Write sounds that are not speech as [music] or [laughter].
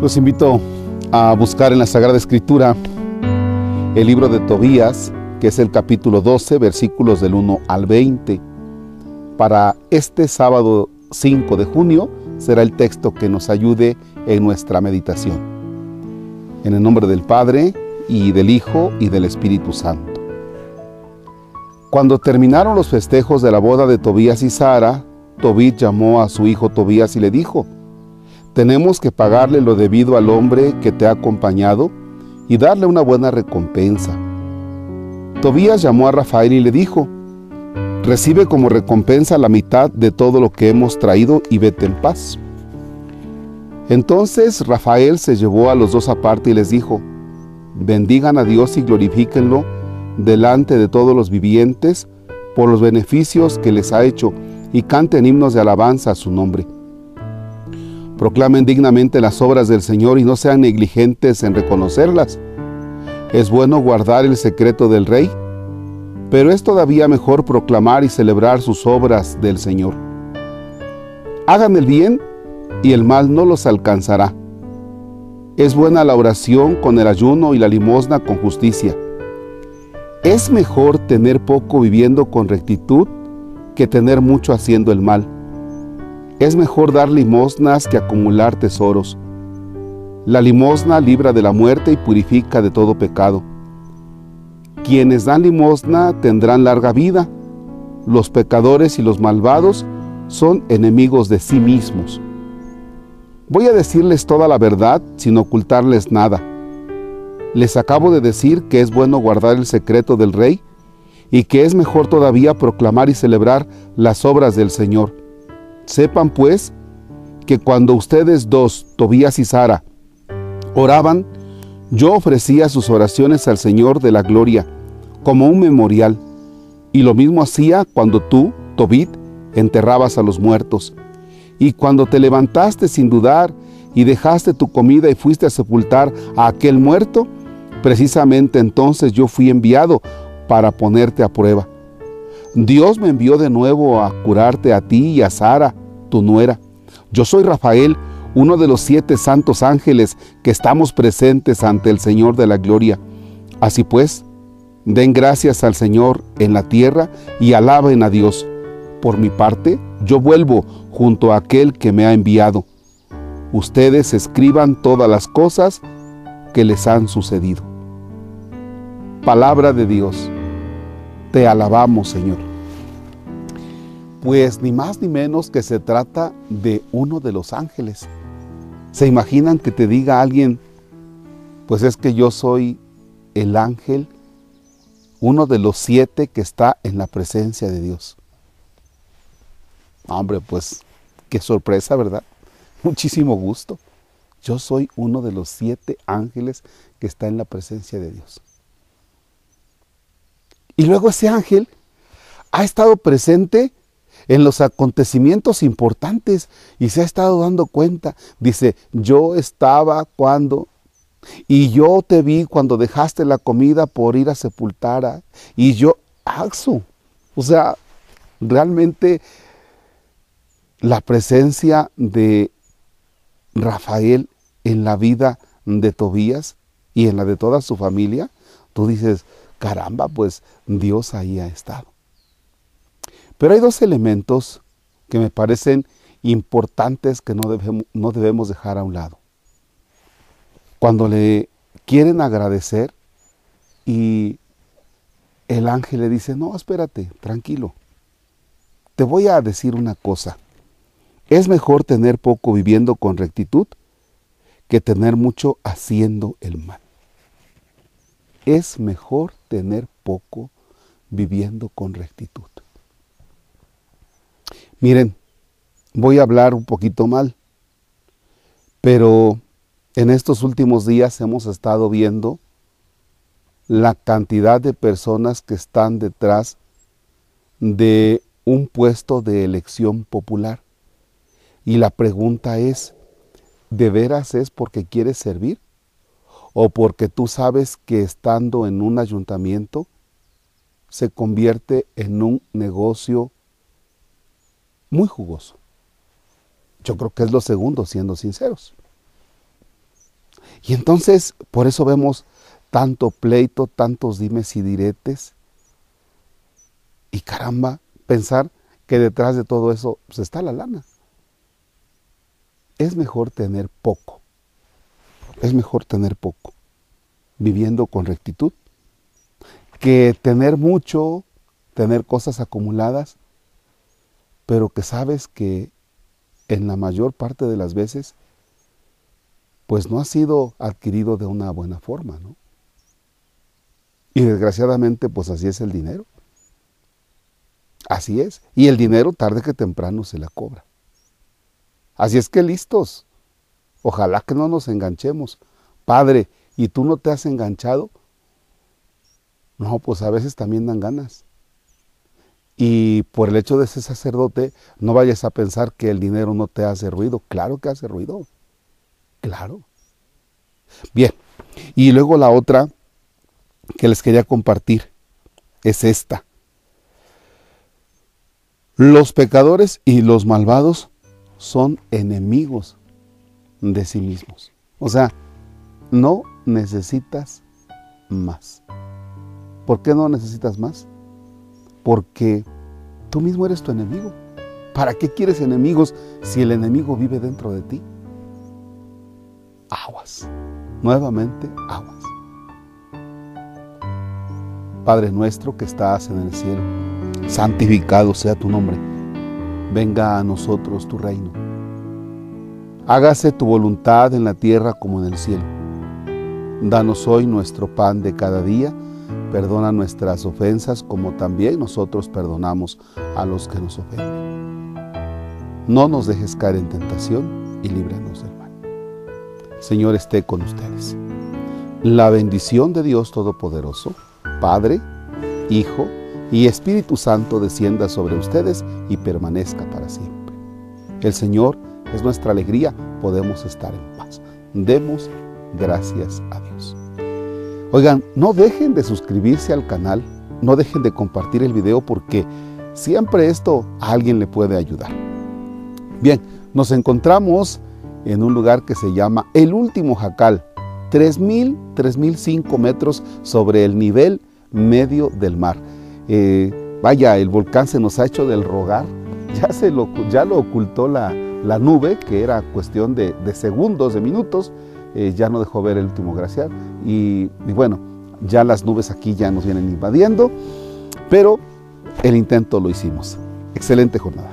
Los invito a buscar en la Sagrada Escritura el libro de Tobías, que es el capítulo 12, versículos del 1 al 20. Para este sábado 5 de junio será el texto que nos ayude en nuestra meditación. En el nombre del Padre, y del Hijo, y del Espíritu Santo. Cuando terminaron los festejos de la boda de Tobías y Sara, Tobit llamó a su hijo Tobías y le dijo, tenemos que pagarle lo debido al hombre que te ha acompañado y darle una buena recompensa. Tobías llamó a Rafael y le dijo, recibe como recompensa la mitad de todo lo que hemos traído y vete en paz. Entonces Rafael se llevó a los dos aparte y les dijo, bendigan a Dios y glorifíquenlo delante de todos los vivientes por los beneficios que les ha hecho y canten himnos de alabanza a su nombre. Proclamen dignamente las obras del Señor y no sean negligentes en reconocerlas. Es bueno guardar el secreto del Rey, pero es todavía mejor proclamar y celebrar sus obras del Señor. Hagan el bien y el mal no los alcanzará. Es buena la oración con el ayuno y la limosna con justicia. Es mejor tener poco viviendo con rectitud que tener mucho haciendo el mal. Es mejor dar limosnas que acumular tesoros. La limosna libra de la muerte y purifica de todo pecado. Quienes dan limosna tendrán larga vida. Los pecadores y los malvados son enemigos de sí mismos. Voy a decirles toda la verdad sin ocultarles nada. Les acabo de decir que es bueno guardar el secreto del rey y que es mejor todavía proclamar y celebrar las obras del Señor. Sepan pues que cuando ustedes dos, Tobías y Sara, oraban, yo ofrecía sus oraciones al Señor de la gloria como un memorial. Y lo mismo hacía cuando tú, Tobit, enterrabas a los muertos. Y cuando te levantaste sin dudar y dejaste tu comida y fuiste a sepultar a aquel muerto, precisamente entonces yo fui enviado para ponerte a prueba. Dios me envió de nuevo a curarte a ti y a Sara, tu nuera. Yo soy Rafael, uno de los siete santos ángeles que estamos presentes ante el Señor de la gloria. Así pues, den gracias al Señor en la tierra y alaben a Dios. Por mi parte, yo vuelvo junto a aquel que me ha enviado. Ustedes escriban todas las cosas que les han sucedido. Palabra de Dios. Te alabamos, Señor. Pues ni más ni menos que se trata de uno de los ángeles. ¿Se imaginan que te diga alguien, pues es que yo soy el ángel, uno de los siete que está en la presencia de Dios? Hombre, pues qué sorpresa, ¿verdad? [laughs] Muchísimo gusto. Yo soy uno de los siete ángeles que está en la presencia de Dios. Y luego ese ángel ha estado presente en los acontecimientos importantes y se ha estado dando cuenta. Dice, yo estaba cuando, y yo te vi cuando dejaste la comida por ir a sepultar y yo, Axu. O sea, realmente la presencia de Rafael en la vida de Tobías y en la de toda su familia, tú dices, caramba, pues Dios ahí ha estado. Pero hay dos elementos que me parecen importantes que no debemos, no debemos dejar a un lado. Cuando le quieren agradecer y el ángel le dice, no, espérate, tranquilo, te voy a decir una cosa. Es mejor tener poco viviendo con rectitud que tener mucho haciendo el mal es mejor tener poco viviendo con rectitud. Miren, voy a hablar un poquito mal, pero en estos últimos días hemos estado viendo la cantidad de personas que están detrás de un puesto de elección popular. Y la pregunta es, ¿de veras es porque quieres servir? o porque tú sabes que estando en un ayuntamiento se convierte en un negocio muy jugoso. Yo creo que es lo segundo, siendo sinceros. Y entonces, por eso vemos tanto pleito, tantos dimes y diretes. Y caramba, pensar que detrás de todo eso pues, está la lana. Es mejor tener poco. Es mejor tener poco, viviendo con rectitud, que tener mucho, tener cosas acumuladas, pero que sabes que en la mayor parte de las veces, pues no ha sido adquirido de una buena forma, ¿no? Y desgraciadamente, pues así es el dinero. Así es. Y el dinero tarde que temprano se la cobra. Así es que listos. Ojalá que no nos enganchemos. Padre, ¿y tú no te has enganchado? No, pues a veces también dan ganas. Y por el hecho de ser sacerdote, no vayas a pensar que el dinero no te hace ruido. Claro que hace ruido. Claro. Bien. Y luego la otra que les quería compartir es esta. Los pecadores y los malvados son enemigos de sí mismos. O sea, no necesitas más. ¿Por qué no necesitas más? Porque tú mismo eres tu enemigo. ¿Para qué quieres enemigos si el enemigo vive dentro de ti? Aguas. Nuevamente, aguas. Padre nuestro que estás en el cielo, santificado sea tu nombre. Venga a nosotros tu reino. Hágase tu voluntad en la tierra como en el cielo. Danos hoy nuestro pan de cada día. Perdona nuestras ofensas como también nosotros perdonamos a los que nos ofenden. No nos dejes caer en tentación y líbranos del mal. Señor esté con ustedes. La bendición de Dios Todopoderoso, Padre, Hijo y Espíritu Santo descienda sobre ustedes y permanezca para siempre. El Señor es nuestra alegría, podemos estar en paz. Demos gracias a Dios. Oigan, no dejen de suscribirse al canal, no dejen de compartir el video porque siempre esto a alguien le puede ayudar. Bien, nos encontramos en un lugar que se llama El Último Jacal, 3.000, 3.005 metros sobre el nivel medio del mar. Eh, vaya, el volcán se nos ha hecho del rogar, [laughs] ya, se lo, ya lo ocultó la, nube, que era cuestión de, segundos, de minutos, eh, ya no dejó ver el último glaciar. Y, y bueno, ya las nubes aquí ya nos vienen invadiendo, pero el intento lo hicimos. Excelente jornada.